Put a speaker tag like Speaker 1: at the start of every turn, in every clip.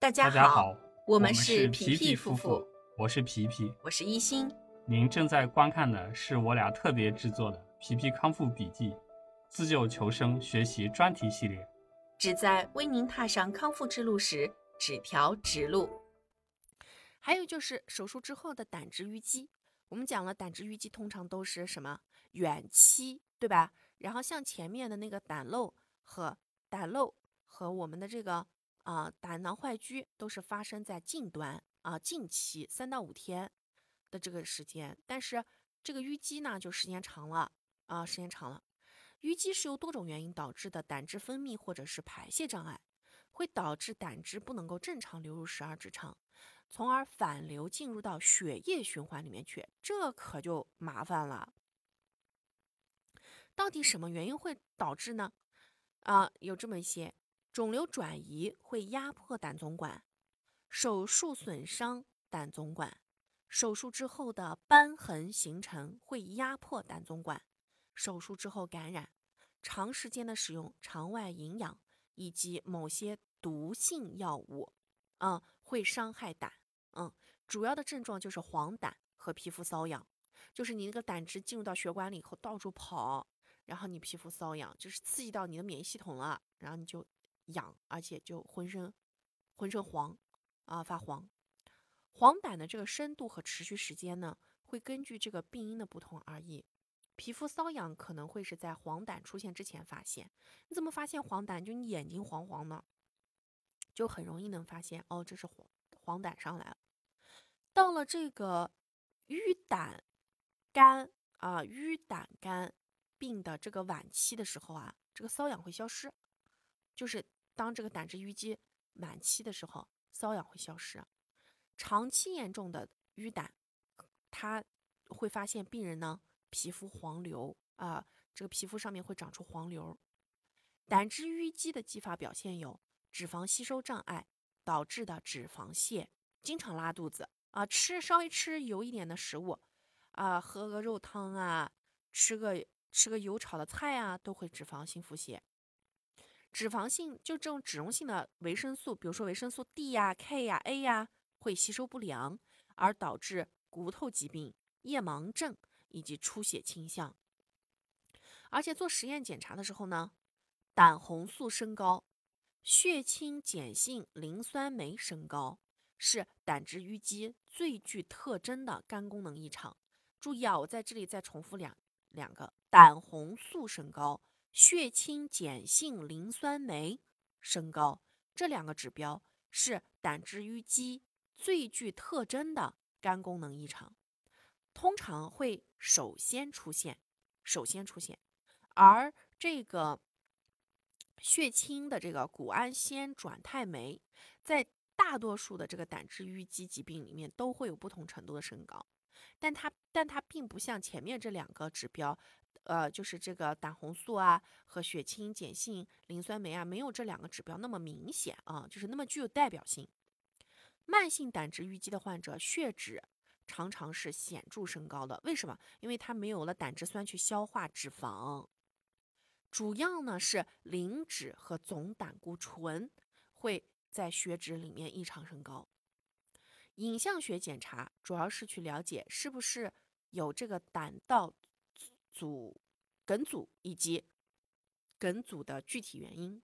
Speaker 1: 大家
Speaker 2: 好，
Speaker 1: 我
Speaker 2: 们
Speaker 1: 是
Speaker 2: 皮
Speaker 1: 皮
Speaker 2: 夫
Speaker 1: 妇，
Speaker 2: 我是皮皮。
Speaker 1: 我是一心。
Speaker 2: 您正在观看的是我俩特别制作的《皮皮康复笔记》自救求生学习专题系列。
Speaker 1: 旨在为您踏上康复之路时指条直路。
Speaker 3: 还有就是手术之后的胆汁淤积，我们讲了胆汁淤积通常都是什么远期，对吧？然后像前面的那个胆漏和胆漏和我们的这个啊、胆囊坏疽都是发生在近端啊、近期三到五天的这个时间，但是这个淤积呢就时间长了啊、时间长了。淤积是由多种原因导致的胆汁分泌或者是排泄障碍，会导致胆汁不能够正常流入十二指肠。从而反流进入到血液循环里面去，这可就麻烦了。到底什么原因会导致呢？啊、有这么一些：肿瘤转移会压迫胆总管，手术损伤胆总管，手术之后的瘢痕形成会压迫胆总管，手术之后感染，长时间的使用肠外营养以及某些毒性药物，嗯，会伤害胆。嗯，主要的症状就是黄疸和皮肤瘙痒，就是你那个胆汁进入到血管里以后到处跑，然后你皮肤瘙痒，就是刺激到你的免疫系统了，然后你就痒，而且就浑身浑身黄啊发黄。黄疸的这个深度和持续时间呢，会根据这个病因的不同而异。皮肤瘙痒可能会是在黄疸出现之前发现，你怎么发现黄疸？就你眼睛黄黄的，就很容易能发现哦，这是黄黄疸上来了。到了这个淤胆肝啊、淤胆肝病的这个晚期的时候啊，这个瘙痒会消失，就是当这个胆汁淤积晚期的时候，瘙痒会消失。长期严重的淤胆，它会发现病人呢皮肤黄瘤啊、这个皮肤上面会长出黄瘤。胆汁淤积的继发表现有脂肪吸收障碍导致的脂肪泻，经常拉肚子啊，吃稍微吃油一点的食物啊，喝个肉汤啊，吃个吃个油炒的菜啊，都会脂肪性腹泻。脂肪性就这种脂溶性的维生素，比如说维生素 D 呀、K 呀、A 呀，会吸收不良，而导致骨头疾病、夜盲症以及出血倾向。而且做实验检查的时候呢，胆红素升高，血清碱性磷酸酶升高，是胆汁淤积最具特征的肝功能异常。注意啊，我在这里再重复两两个：胆红素升高，血清碱性磷酸酶。升高，这两个指标是胆汁淤积最具特征的肝功能异常，通常会首先出现，首先出现，而这个血清的这个谷氨酰转肽酶，在大多数的这个胆汁淤积疾病里面都会有不同程度的升高，但它但它并不像前面这两个指标，呃，就是这个胆红素啊和血清碱性磷酸酶啊，没有这两个指标那么明显啊，就是那么具有代表性。慢性胆汁淤积的患者，血脂常常是显著升高的，为什么？因为它没有了胆汁酸去消化脂肪。主要呢是磷脂和总胆固醇会在血脂里面异常升高。影像学检查主要是去了解是不是有这个胆道阻梗阻以及梗阻的具体原因。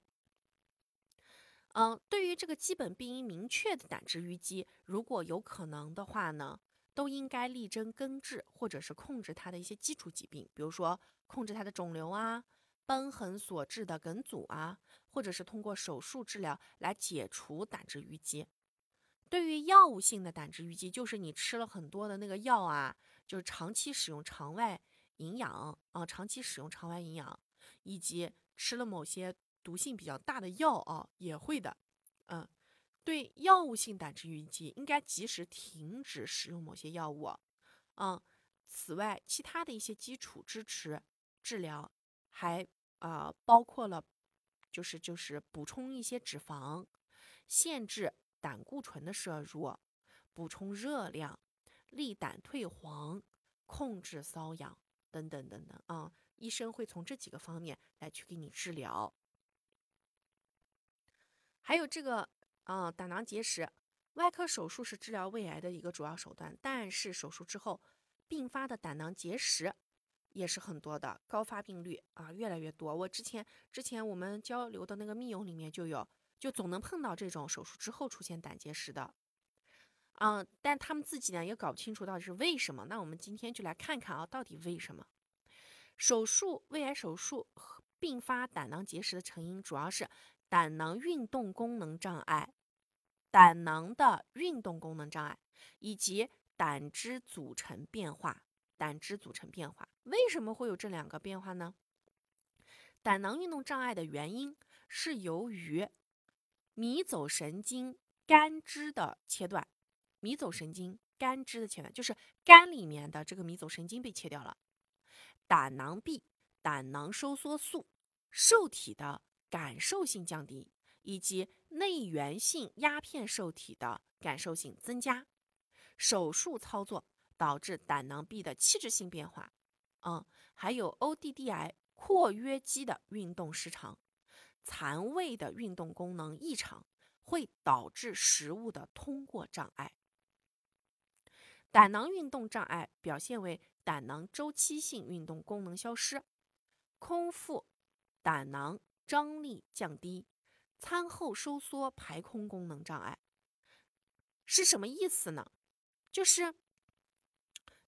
Speaker 3: 嗯，对于这个基本病因明确的胆汁淤积，如果有可能的话呢，都应该力争根治或者是控制它的一些基础疾病，比如说控制它的肿瘤啊。瘢痕所致的梗阻啊，或者是通过手术治疗来解除胆汁淤积。对于药物性的胆汁淤积，就是你吃了很多的那个药啊，就是长期使用肠外营养啊，长期使用肠外营养，以及吃了某些毒性比较大的药啊，也会的。嗯，对药物性胆汁淤积，应该及时停止使用某些药物。嗯，此外，其他的一些基础支持治疗。还啊、包括了，就是就是补充一些脂肪，限制胆固醇的摄入，补充热量，利胆退黄，控制瘙痒等等等等啊。医生会从这几个方面来去给你治疗。还有这个啊，胆囊结石，外科手术是治疗胃癌的一个主要手段，但是手术之后并发的胆囊结石也是很多的，高发病率啊越来越多。我之前之前我们交流的那个密友里面就有，就总能碰到这种手术之后出现胆结石的。嗯，但他们自己呢也搞不清楚到底是为什么。那我们今天就来看看啊，到底为什么手术胃癌手术并发胆囊结石的成因主要是胆囊运动功能障碍、胆囊的运动功能障碍以及胆汁组成变化。胆汁组成变化为什么会有这两个变化呢？胆囊运动障碍的原因是由于迷走神经肝支的切断。迷走神经肝支的切断，就是肝里面的这个迷走神经被切掉了。胆囊壁胆囊收缩素受体的感受性降低，以及内源性鸦片受体的感受性增加。手术操作导致胆囊壁的器质性变化，嗯，还有 ODDI 括约肌的运动失常，残胃的运动功能异常，会导致食物的通过障碍。胆囊运动障碍表现为胆囊周期性运动功能消失、空腹、胆囊张力降低、餐后收缩排空功能障碍，是什么意思呢？就是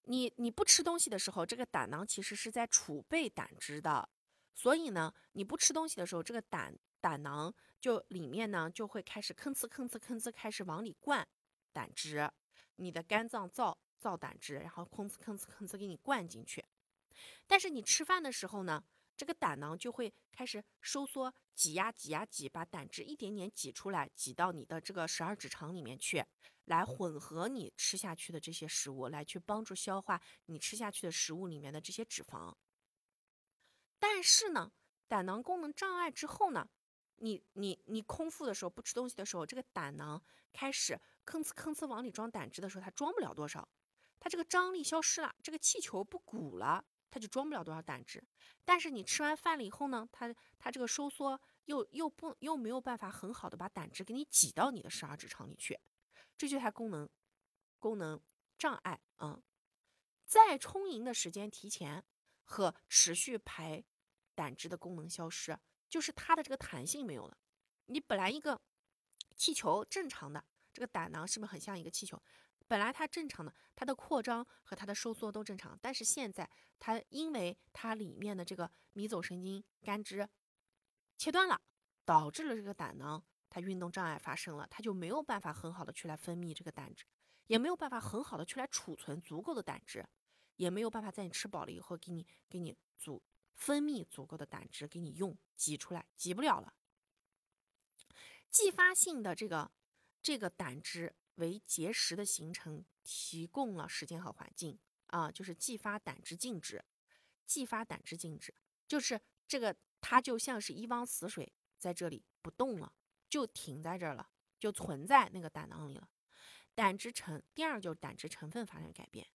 Speaker 3: 你你不吃东西的时候，这个胆囊其实是在储备胆汁的，所以呢，你不吃东西的时候，这个胆胆囊就里面呢就会开始吭哧吭哧吭哧开始往里灌胆汁。你的肝脏造造胆汁，然后吭哧吭哧吭哧给你灌进去。但是你吃饭的时候呢，这个胆囊就会开始收缩、挤压、挤压、挤，把胆汁一点点挤出来，挤到你的这个十二指肠里面去，来混合你吃下去的这些食物，来去帮助消化你吃下去的食物里面的这些脂肪。但是呢，胆囊功能障碍之后呢？你你你空腹的时候不吃东西的时候，这个胆囊开始吭哧吭哧往里装胆汁的时候，它装不了多少，它这个张力消失了，这个气球不鼓了，它就装不了多少胆汁。但是你吃完饭了以后呢，它它这个收缩又又不又没有办法很好的把胆汁给你挤到你的十二指肠里去，这就它功能功能障碍啊。在充盈的时间提前和持续排胆汁的功能消失。就是它的这个弹性没有了。你本来一个气球正常的这个胆囊是不是很像一个气球？本来它正常的，它的扩张和它的收缩都正常。但是现在它因为它里面的这个迷走神经肝支切断了，导致了这个胆囊它运动障碍发生了，它就没有办法很好的去来分泌这个胆汁，也没有办法很好的去来储存足够的胆汁，也没有办法在你吃饱了以后给你给你足。分泌足够的胆汁给你用，挤出来挤不了了。继发性的这个这个胆汁为结石的形成提供了时间和环境啊，就是继发胆汁静止。继发胆汁静止就是这个，它就像是一汪死水在这里不动了，就停在这儿了，就存在那个胆囊里了。胆汁成第二就是胆汁成分发生改变，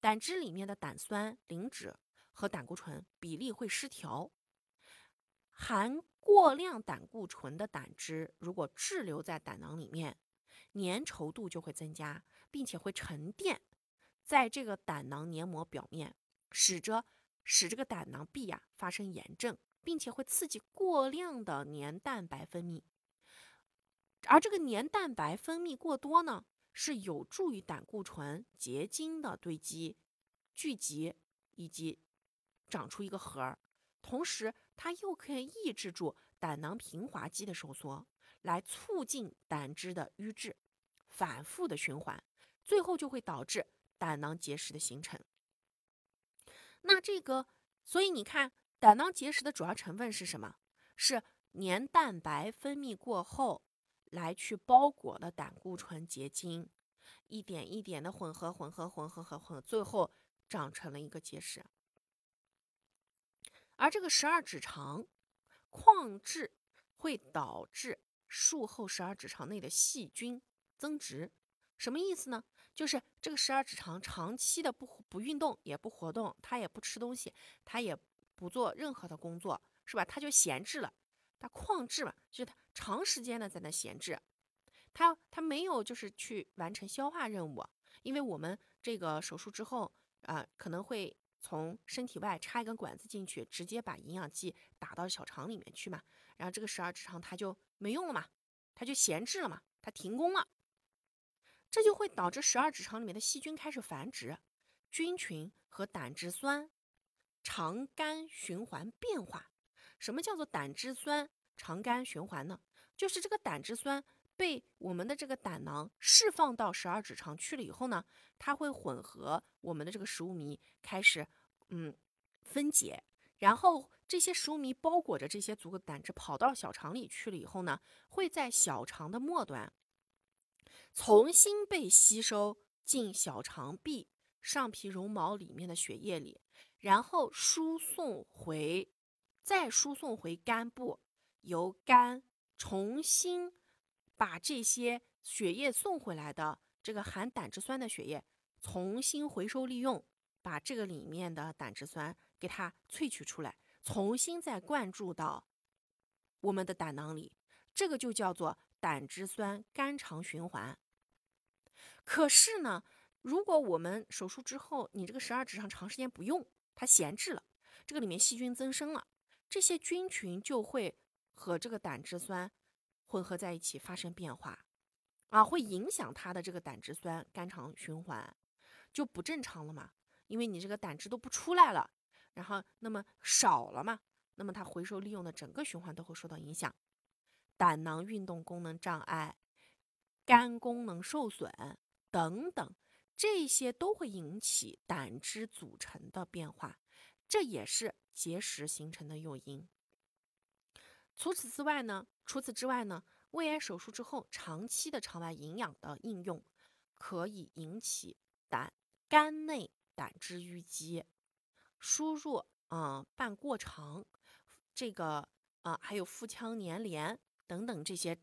Speaker 3: 胆汁里面的胆酸、磷脂。和胆固醇比例会失调，含过量胆固醇的胆汁如果滞留在胆囊里面，粘稠度就会增加，并且会沉淀在这个胆囊黏膜表面，使着使这个胆囊壁呀发生炎症，并且会刺激过量的黏蛋白分泌。而这个黏蛋白分泌过多呢，是有助于胆固醇结晶的堆积、聚集以及。长出一个核儿，同时它又可以抑制住胆囊平滑肌的收缩，来促进胆汁的淤滞，反复的循环，最后就会导致胆囊结石的形成。那这个，所以你看，胆囊结石的主要成分是什么？是黏蛋白分泌过后，来去包裹的胆固醇结晶，一点一点的混合、混合、混合混合，最后长成了一个结石。而这个十二指肠矿质会导致术后十二指肠内的细菌增殖，什么意思呢？就是这个十二指肠长期的不不运动也不活动，它也不吃东西，它也不做任何的工作，是吧？它就闲置了，它旷滞嘛，就是它长时间的在那闲置，它它没有就是去完成消化任务，因为我们这个手术之后啊、可能会从身体外插一根管子进去，直接把营养剂打到小肠里面去嘛，然后这个十二指肠它就没用了嘛，它就闲置了嘛，它停工了，这就会导致十二指肠里面的细菌开始繁殖，菌群和胆汁酸肠肝循环变化。什么叫做胆汁酸肠肝循环呢？就是这个胆汁酸被我们的这个胆囊释放到十二指肠去了以后呢，它会混合我们的这个食物糜，开始嗯分解，然后这些食物糜包裹着这些足够的胆汁跑到小肠里去了以后呢，会在小肠的末端重新被吸收进小肠壁上皮绒毛里面的血液里，然后输送回，再输送回肝部，由肝重新把这些血液送回来的这个含胆汁酸的血液重新回收利用，把这个里面的胆汁酸给它萃取出来，重新再灌注到我们的胆囊里，这个就叫做胆汁酸肝肠循环。可是呢，如果我们手术之后，你这个十二指肠长时间不用，它闲置了，这个里面细菌增生了，这些菌群就会和这个胆汁酸混合在一起发生变化，啊，会影响它的这个胆汁酸肝肠循环，就不正常了嘛，因为你这个胆汁都不出来了，然后那么少了嘛，那么它回收利用的整个循环都会受到影响，胆囊运动功能障碍、肝功能受损等等，这些都会引起胆汁组成的变化，这也是结石形成的诱因。除此之外呢，除此之外呢，胃癌手术之后长期的肠外营养的应用，可以引起胆肝内胆汁淤积、输入啊、呃、半过长，这个啊、还有腹腔粘连等等这些，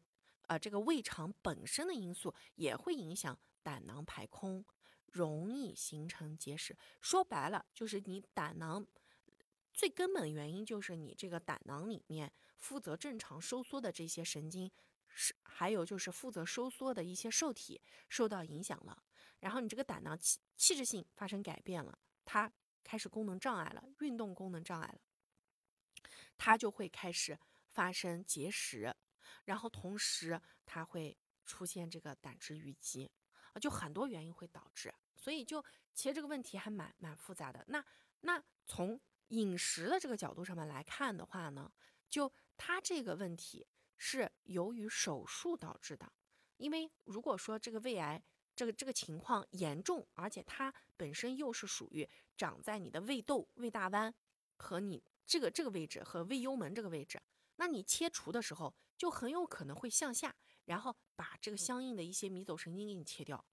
Speaker 3: 呃这个胃肠本身的因素也会影响胆囊排空，容易形成结石。说白了就是你胆囊最根本原因就是你这个胆囊里面负责正常收缩的这些神经。是，还有就是负责收缩的一些受体受到影响了，然后你这个胆囊气气质性发生改变了，它开始功能障碍了，运动功能障碍了，它就会开始发生结石，然后同时它会出现这个胆汁淤积，啊，就很多原因会导致，所以就其实这个问题还蛮蛮复杂的。那那从饮食的这个角度上面来看的话呢，就它这个问题。是由于手术导致的，因为如果说这个胃癌这个这个情况严重，而且它本身又是属于长在你的胃窦、胃大弯和你这个这个位置和胃幽门这个位置，那你切除的时候就很有可能会向下，然后把这个相应的一些迷走神经给你切掉。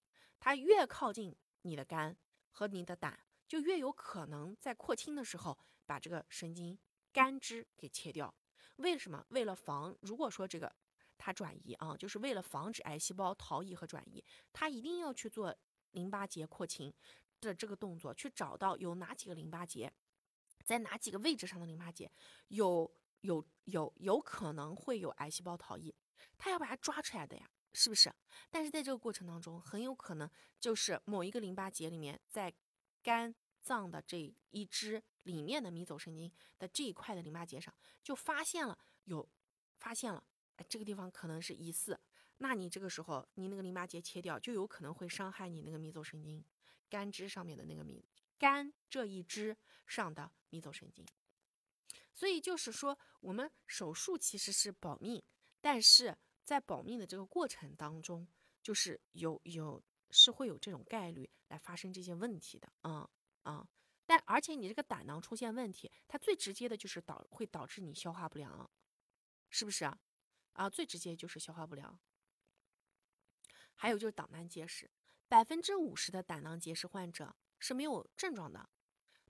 Speaker 3: 它越靠近你的肝和你的胆，就越有可能在扩清的时候把这个神经肝支给切掉。为什么？为了防，如果说这个它转移啊，就是为了防止癌细胞逃逸和转移，它一定要去做淋巴结扩清的这个动作，去找到有哪几个淋巴结，在哪几个位置上的淋巴结有有有有可能会有癌细胞逃逸，它要把它抓出来的呀，是不是？但是在这个过程当中，很有可能就是某一个淋巴结里面，在肝脏的这一支里面的迷走神经的这一块的淋巴结上，就发现了有发现了，哎，这个地方可能是疑似，那你这个时候你那个淋巴结切掉，就有可能会伤害你那个迷走神经肝支上面的那个迷肝这一支上的迷走神经。所以就是说，我们手术其实是保命，但是在保命的这个过程当中，就是有有是会有这种概率来发生这些问题的，嗯、嗯。但而且你这个胆囊出现问题，它最直接的就是导会导致你消化不良，是不是啊？啊，最直接就是消化不良。还有就是胆囊结石，百分之五十的胆囊结石患者是没有症状的，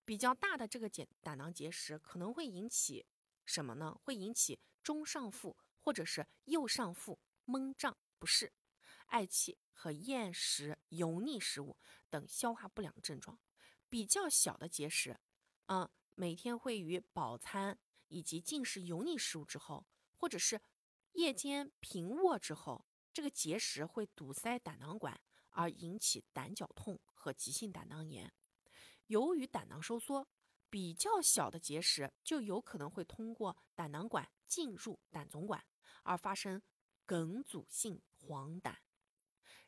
Speaker 3: 比较大的这个结胆囊结石可能会引起什么呢？会引起中上腹或者是右上腹闷胀不适、嗳气和厌食油腻食物等消化不良症状。比较小的结石，嗯，每天会与饱餐以及进食油腻食物之后，或者是夜间平卧之后，这个结石会堵塞胆囊管，而引起胆绞痛和急性胆囊炎。由于胆囊收缩，比较小的结石就有可能会通过胆囊管进入胆总管，而发生梗阻性黄疸。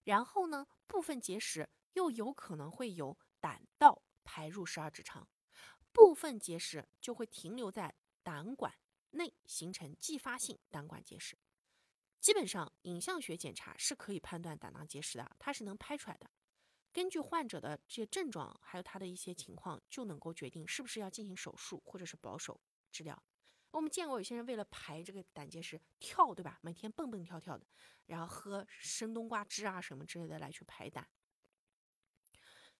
Speaker 3: 然后呢，部分结石又有可能会有胆道排入十二指肠，部分结石就会停留在胆管内，形成继发性胆管结石。基本上，影像学检查是可以判断胆囊结石的，它是能拍出来的。根据患者的这些症状，还有他的一些情况，就能够决定是不是要进行手术或者是保守治疗。我们见过有些人为了排这个胆结石跳，对吧？每天蹦蹦跳跳的，然后喝生冬瓜汁啊什么之类的来去排胆。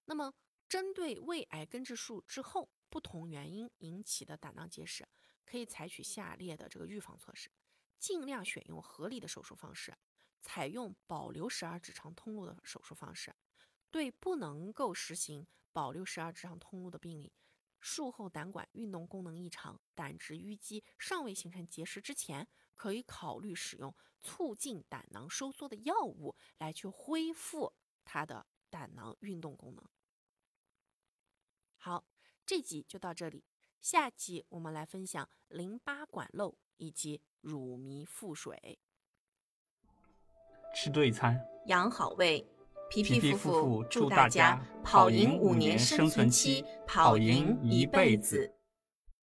Speaker 3: 那么，针对胃癌根治术之后不同原因引起的胆囊结石，可以采取下列的这个预防措施。尽量选用合理的手术方式，采用保留十二指肠通路的手术方式。对不能够实行保留十二指肠通路的病例，术后胆管运动功能异常、胆汁淤积尚未形成结石之前，可以考虑使用促进胆囊收缩的药物来去恢复它的胆囊运动功能。好，这集就到这里，下集我们来分享淋巴管漏以及。乳糜腹水，
Speaker 2: 吃对餐，
Speaker 1: 养好胃。皮
Speaker 2: 皮
Speaker 1: 夫妇
Speaker 2: 祝
Speaker 1: 大
Speaker 2: 家
Speaker 1: 跑
Speaker 2: 赢
Speaker 1: 五
Speaker 2: 年
Speaker 1: 生
Speaker 2: 存
Speaker 1: 期，
Speaker 2: 跑
Speaker 1: 赢
Speaker 2: 一
Speaker 1: 辈
Speaker 2: 子。